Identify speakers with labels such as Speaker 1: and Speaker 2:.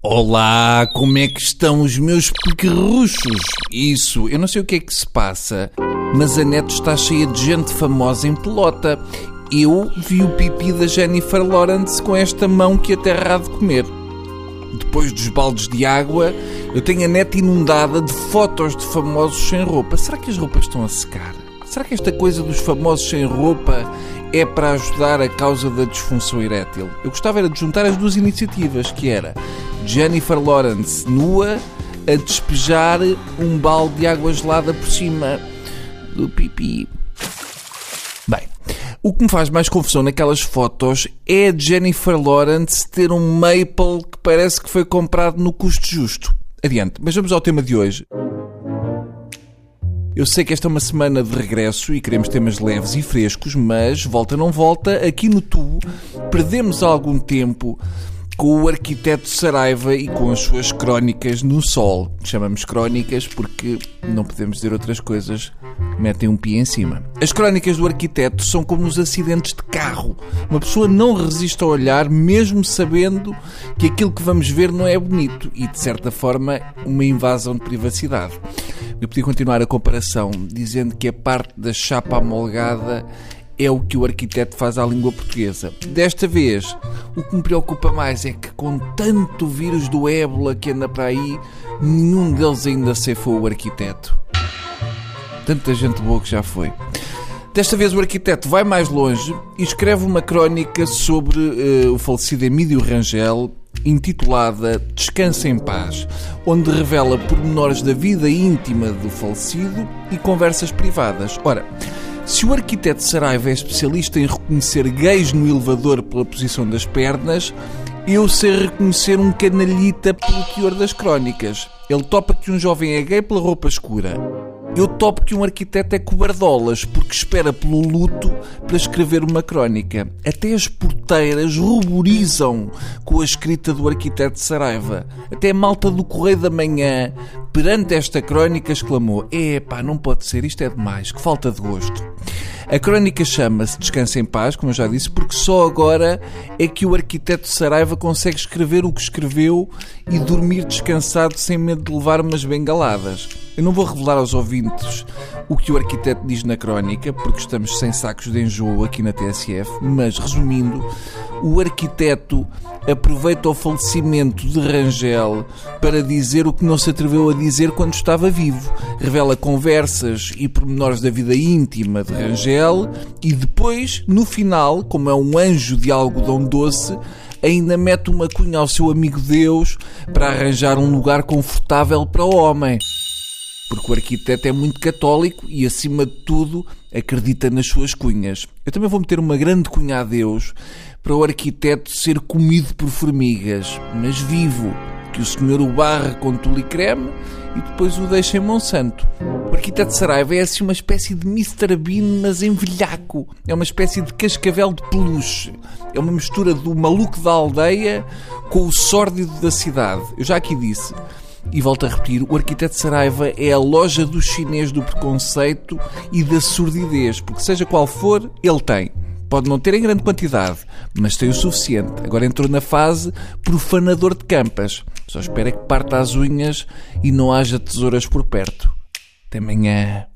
Speaker 1: Olá, como é que estão os meus pequerruchos? Isso, eu não sei o que é que se passa, mas a net está cheia de gente famosa em pelota. Eu vi o pipi da Jennifer Lawrence com esta mão que até há de comer. Depois dos baldes de água, eu tenho a net inundada de fotos de famosos sem roupa. Será que as roupas estão a secar? Será que esta coisa dos famosos sem roupa é para ajudar a causa da disfunção erétil? Eu gostava era de juntar as duas iniciativas, que era Jennifer Lawrence nua a despejar um balde de água gelada por cima do pipi. Bem, o que me faz mais confusão naquelas fotos é Jennifer Lawrence ter um maple que parece que foi comprado no custo justo. Adiante, mas vamos ao tema de hoje. Eu sei que esta é uma semana de regresso e queremos temas leves e frescos, mas volta não volta, aqui no tubo perdemos algum tempo com o arquiteto Saraiva e com as suas crónicas no sol. Chamamos crónicas porque não podemos dizer outras coisas metem um pé em cima. As crónicas do arquiteto são como os acidentes de carro. Uma pessoa não resiste a olhar, mesmo sabendo que aquilo que vamos ver não é bonito e, de certa forma, uma invasão de privacidade. Eu podia continuar a comparação dizendo que a parte da chapa amolgada é o que o arquiteto faz à língua portuguesa. Desta vez, o que me preocupa mais é que, com tanto vírus do ébola que anda para aí, nenhum deles ainda cefou o arquiteto. Tanta gente boa que já foi. Desta vez o arquiteto vai mais longe e escreve uma crónica sobre uh, o falecido Emílio Rangel, intitulada Descansa em Paz, onde revela pormenores da vida íntima do falecido e conversas privadas. Ora, se o arquiteto Saraiva é especialista em reconhecer gays no elevador pela posição das pernas, eu sei reconhecer um canalhita pelo teor das crónicas. Ele topa que um jovem é gay pela roupa escura. Eu topo que um arquiteto é cobardolas porque espera pelo luto para escrever uma crónica. Até as porteiras ruborizam com a escrita do arquiteto Saraiva. Até a malta do Correio da Manhã, perante esta crónica, exclamou: Epá, não pode ser, isto é demais, que falta de gosto. A crónica chama-se Descansa em Paz, como eu já disse, porque só agora é que o arquiteto Saraiva consegue escrever o que escreveu e dormir descansado sem medo de levar umas bengaladas. Eu não vou revelar aos ouvintes o que o arquiteto diz na crónica, porque estamos sem sacos de enjoo aqui na TSF, mas resumindo, o arquiteto aproveita o falecimento de Rangel para dizer o que não se atreveu a dizer quando estava vivo. Revela conversas e pormenores da vida íntima de Rangel e depois, no final, como é um anjo de algodão doce, ainda mete uma cunha ao seu amigo Deus para arranjar um lugar confortável para o homem. Porque o arquiteto é muito católico e, acima de tudo, acredita nas suas cunhas. Eu também vou meter uma grande cunha a Deus para o arquiteto ser comido por formigas, mas vivo, que o senhor o barra com tule creme e depois o deixa em Monsanto. O arquiteto Saraiva é assim uma espécie de Mr. Bean, mas em velhaco. É uma espécie de cascavel de peluche. É uma mistura do maluco da aldeia com o sórdido da cidade. Eu já aqui disse. E volto a repetir, o arquiteto Saraiva é a loja do chinês do preconceito e da surdidez, porque seja qual for, ele tem. Pode não ter em grande quantidade, mas tem o suficiente. Agora entrou na fase profanador de campas. Só espera que parta as unhas e não haja tesouras por perto. Até amanhã.